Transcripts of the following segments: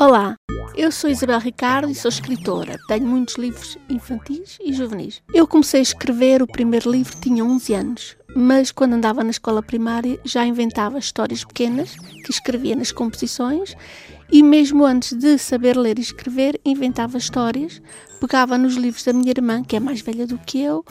Olá, eu sou Isabel Ricardo e sou escritora. Tenho muitos livros infantis e juvenis. Eu comecei a escrever o primeiro livro tinha 11 anos, mas quando andava na escola primária já inventava histórias pequenas que escrevia nas composições e mesmo antes de saber ler e escrever inventava histórias, pegava nos livros da minha irmã, que é mais velha do que eu,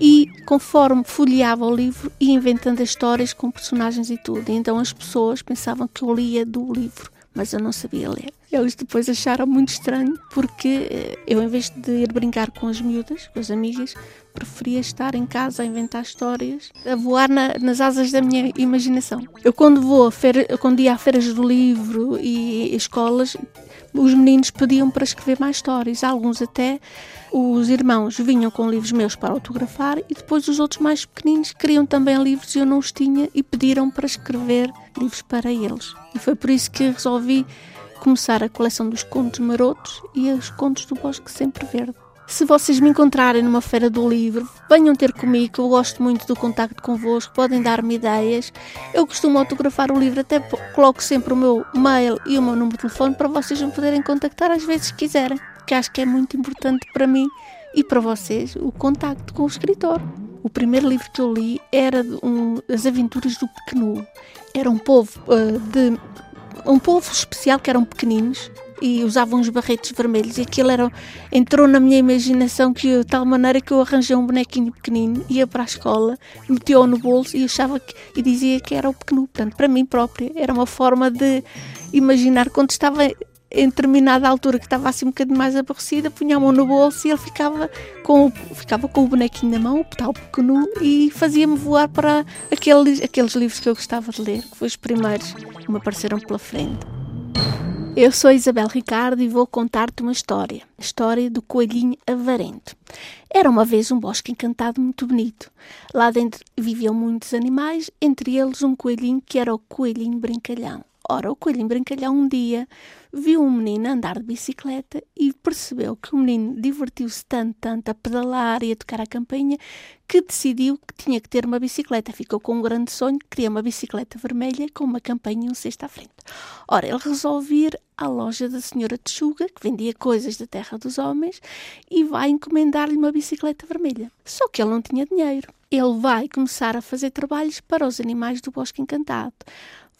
e conforme folheava o livro ia inventando as histórias com personagens e tudo. E então as pessoas pensavam que eu lia do livro mas eu não sabia ler. Eles depois acharam muito estranho porque eh, eu, em vez de ir brincar com as miúdas, com as amigas, preferia estar em casa a inventar histórias, a voar na, nas asas da minha imaginação. Eu, quando vou a feira, quando ia a feiras do livro e escolas, os meninos pediam para escrever mais histórias, alguns até os irmãos vinham com livros meus para autografar e depois os outros mais pequeninos queriam também livros e eu não os tinha e pediram para escrever livros para eles. E foi por isso que resolvi começar a coleção dos contos marotos e os contos do Bosque Sempre Verde. Se vocês me encontrarem numa feira do livro, venham ter comigo, eu gosto muito do contacto convosco, podem dar-me ideias. Eu costumo autografar o livro, até coloco sempre o meu mail e o meu número de telefone para vocês me poderem contactar às vezes que quiserem, que acho que é muito importante para mim e para vocês o contacto com o escritor. O primeiro livro que eu li era um, As Aventuras do Pequenu. Era um povo uh, de um povo especial que eram pequeninos e usavam uns barretes vermelhos e aquilo era, entrou na minha imaginação que de tal maneira que eu arranjei um bonequinho pequenino, ia para a escola, metia-o no bolso e achava que e dizia que era o pequeno. Portanto, para mim própria era uma forma de imaginar quando estava em determinada altura que estava assim um bocadinho mais aborrecida, punha a mão no bolso e ele ficava com, ficava com o bonequinho na mão, o tal pequeno, e fazia-me voar para aqueles, aqueles livros que eu gostava de ler, que foram os primeiros que me apareceram pela frente. Eu sou Isabel Ricardo e vou contar-te uma história. A história do coelhinho avarento. Era uma vez um bosque encantado muito bonito. Lá dentro viviam muitos animais, entre eles um coelhinho que era o coelhinho brincalhão. Ora, o coelhinho brincalhão um dia viu um menino andar de bicicleta e percebeu que o menino divertiu-se tanto, tanto a pedalar e a tocar a campainha que decidiu que tinha que ter uma bicicleta. Ficou com um grande sonho, queria uma bicicleta vermelha com uma campainha e um cesto à frente. Ora, ele resolve ir à loja da senhora Tchuga, que vendia coisas da terra dos homens, e vai encomendar-lhe uma bicicleta vermelha. Só que ele não tinha dinheiro. Ele vai começar a fazer trabalhos para os animais do Bosque Encantado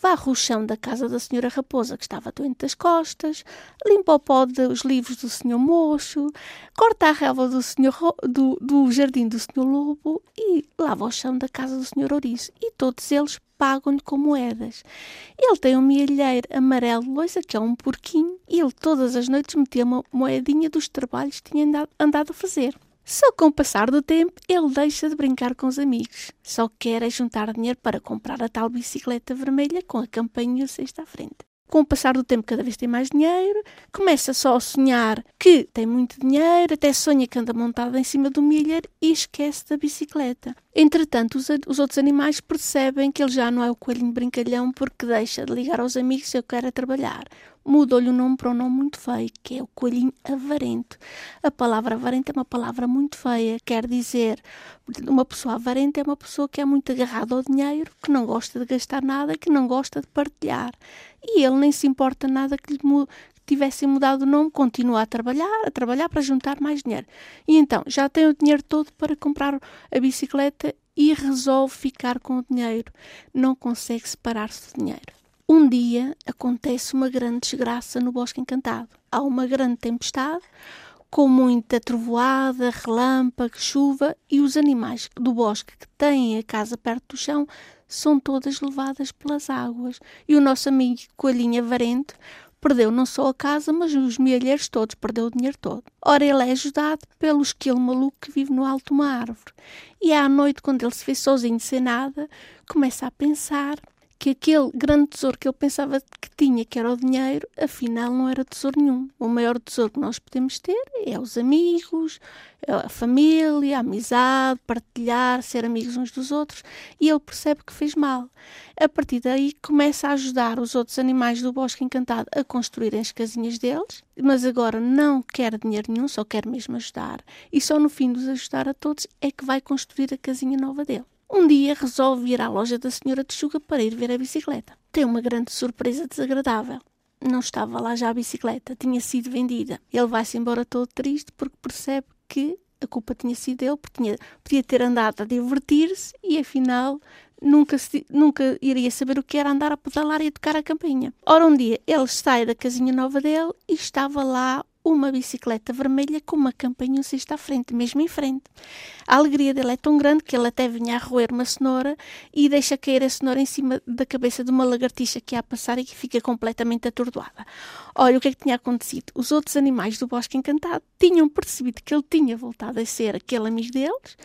varre o chão da casa da senhora Raposa, que estava doente das costas, limpa o pó dos livros do senhor Mocho, corta a relva do, senhor, do, do jardim do senhor Lobo e lava o chão da casa do senhor Ouriço. E todos eles pagam-lhe com moedas. Ele tem um milheiro amarelo loisa, que é um porquinho, e ele todas as noites metia uma moedinha dos trabalhos que tinha andado a fazer. Só com o passar do tempo ele deixa de brincar com os amigos. Só quer é juntar dinheiro para comprar a tal bicicleta vermelha com a campanha e o à frente. Com o passar do tempo, cada vez tem mais dinheiro, começa só a sonhar que tem muito dinheiro, até sonha que anda montado em cima do milheiro e esquece da bicicleta. Entretanto, os, os, outros animais percebem que ele já não é o coelhinho brincalhão porque deixa de ligar aos amigos e eu quero é trabalhar mudou-lhe o nome para um nome muito feio, que é o coelhinho avarento. A palavra avarento é uma palavra muito feia, quer dizer, uma pessoa avarenta é uma pessoa que é muito agarrada ao dinheiro, que não gosta de gastar nada, que não gosta de partilhar. E ele nem se importa nada que lhe tivessem mudado o nome, continua a trabalhar, a trabalhar para juntar mais dinheiro. E então, já tem o dinheiro todo para comprar a bicicleta e resolve ficar com o dinheiro. Não consegue separar-se do dinheiro. Um dia acontece uma grande desgraça no Bosque Encantado. Há uma grande tempestade, com muita trovoada, relâmpago, chuva, e os animais do bosque que têm a casa perto do chão são todas levadas pelas águas. E o nosso amigo Coelhinho Avarente perdeu não só a casa, mas os milheiros todos, perdeu o dinheiro todo. Ora, ele é ajudado pelo esquilo maluco que vive no alto de uma árvore. E à noite, quando ele se vê sozinho sem nada, começa a pensar que aquele grande tesouro que ele pensava que tinha, que era o dinheiro, afinal não era tesouro nenhum. O maior tesouro que nós podemos ter é os amigos, a família, a amizade, partilhar, ser amigos uns dos outros, e ele percebe que fez mal. A partir daí começa a ajudar os outros animais do Bosque Encantado a construírem as casinhas deles, mas agora não quer dinheiro nenhum, só quer mesmo ajudar, e só no fim de os ajudar a todos é que vai construir a casinha nova dele. Um dia resolve ir à loja da senhora Texuga para ir ver a bicicleta. Tem uma grande surpresa desagradável. Não estava lá já a bicicleta, tinha sido vendida. Ele vai-se embora todo triste porque percebe que a culpa tinha sido dele, porque tinha, podia ter andado a divertir-se e afinal nunca, nunca iria saber o que era andar a pedalar e a tocar a campainha. Ora, um dia ele sai da casinha nova dele e estava lá uma bicicleta vermelha com uma campainha à frente, mesmo em frente. A alegria dele é tão grande que ele até vinha a roer uma cenoura e deixa cair a cenoura em cima da cabeça de uma lagartixa que há a passar e que fica completamente atordoada. Olha o que é que tinha acontecido. Os outros animais do Bosque Encantado tinham percebido que ele tinha voltado a ser aquele amigo deles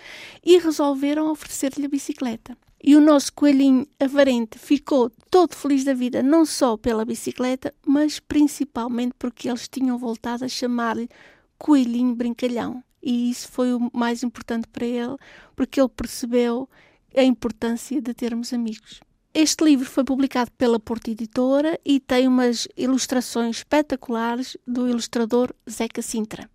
e resolveram oferecer-lhe a bicicleta. E o nosso coelhinho avarente ficou todo feliz da vida, não só pela bicicleta, mas principalmente porque eles tinham voltado a chamar-lhe Coelhinho Brincalhão. E isso foi o mais importante para ele, porque ele percebeu a importância de termos amigos. Este livro foi publicado pela Porta Editora e tem umas ilustrações espetaculares do ilustrador Zeca Sintra.